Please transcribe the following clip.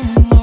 Ooh.